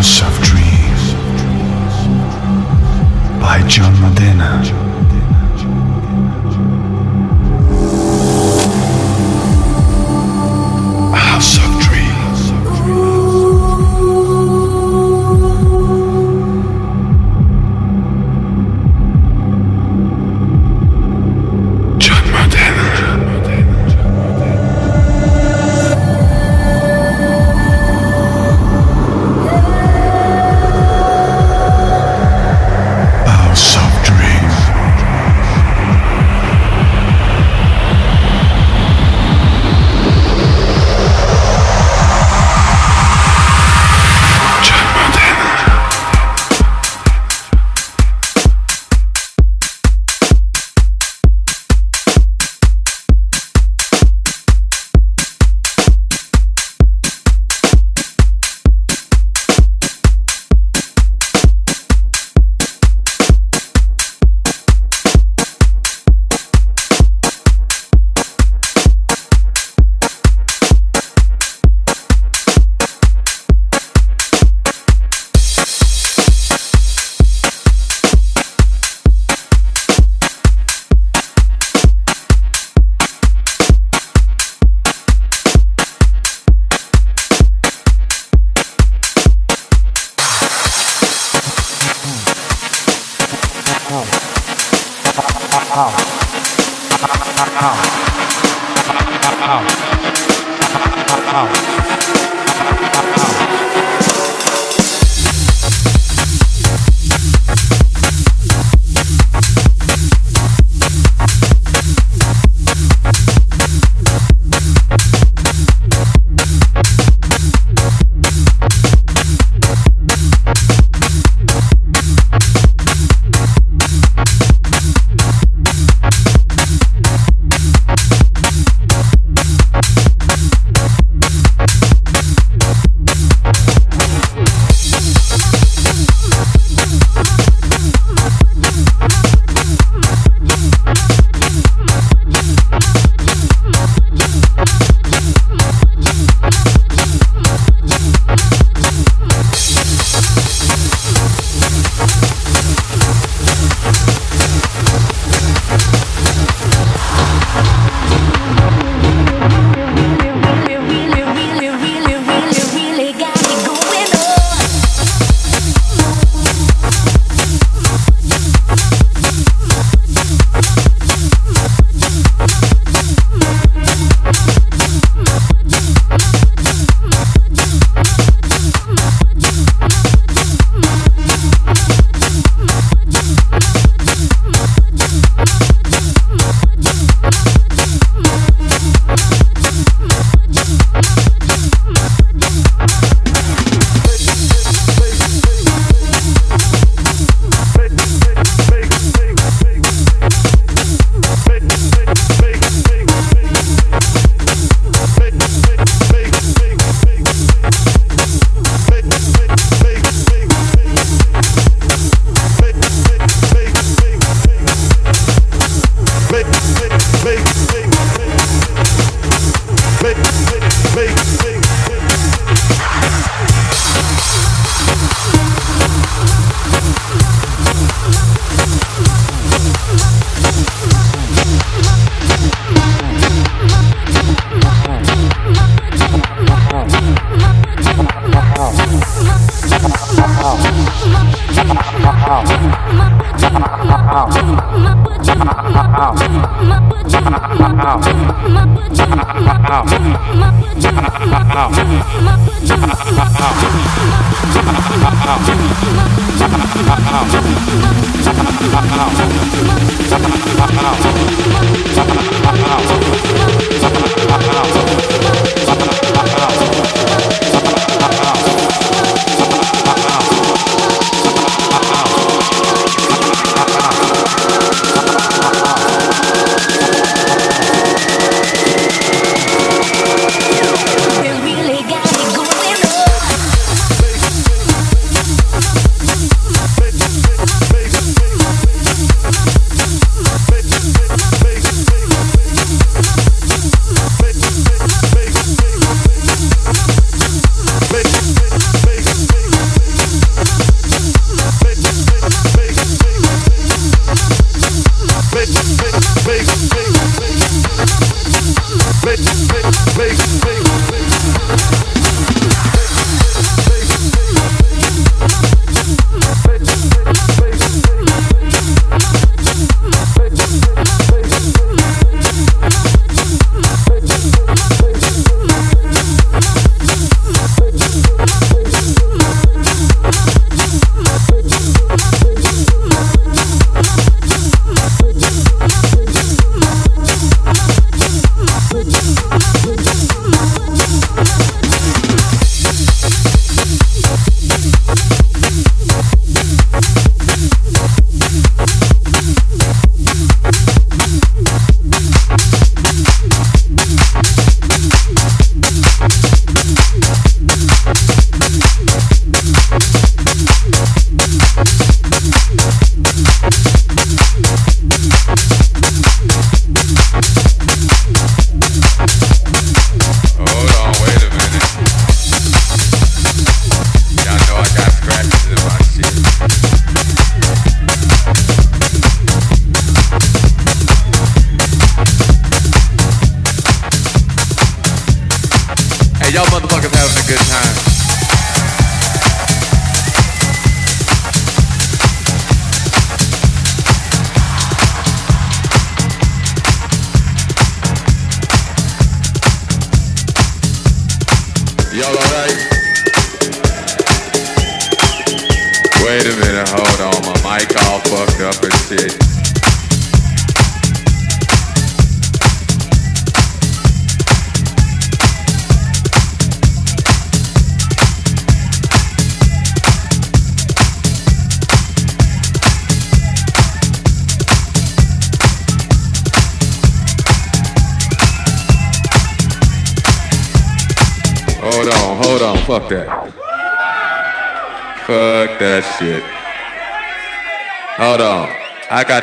House of Dreams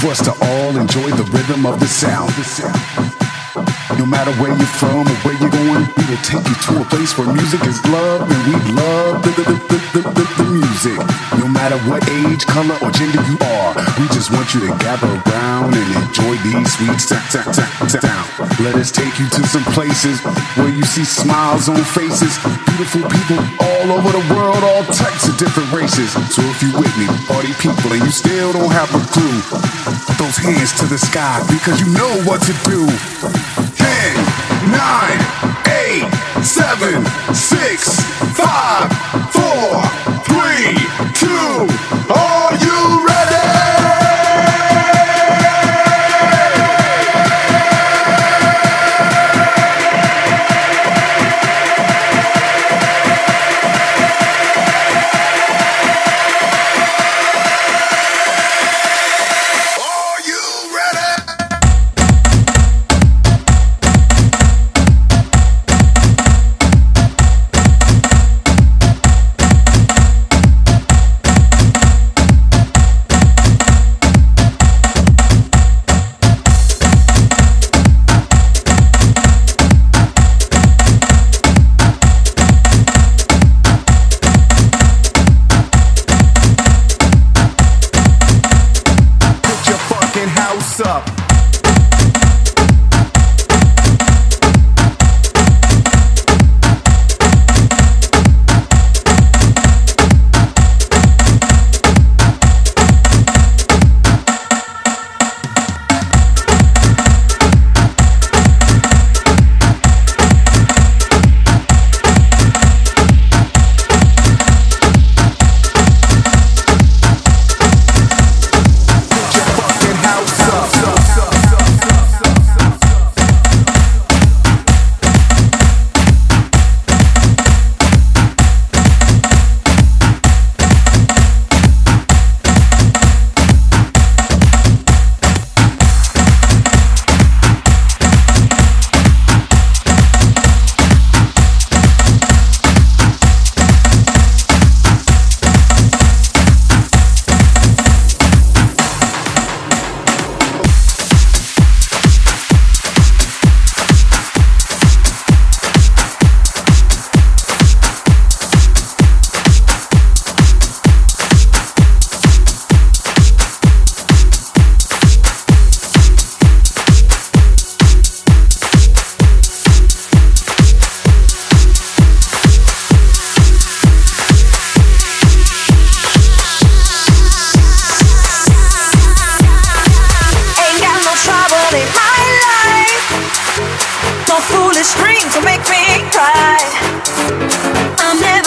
For us to all enjoy the rhythm of the sound. The sound. No matter where you're from or where you're going, we will take you to a place where music is love and we love the, the, the, the, the, the, music. No matter what age, color, or gender you are, we just want you to gather around and enjoy these sweet sound. sound, sound, sound. Let us take you to some places where you see smiles on faces, beautiful people all over the world, all types of different races. So if you're with me, party people, and you still don't have a clue, put those hands to the sky because you know what to do. Ten, nine, eight, seven, six, five, four, three, two. Are you ready? The dream to make me cry. I'm never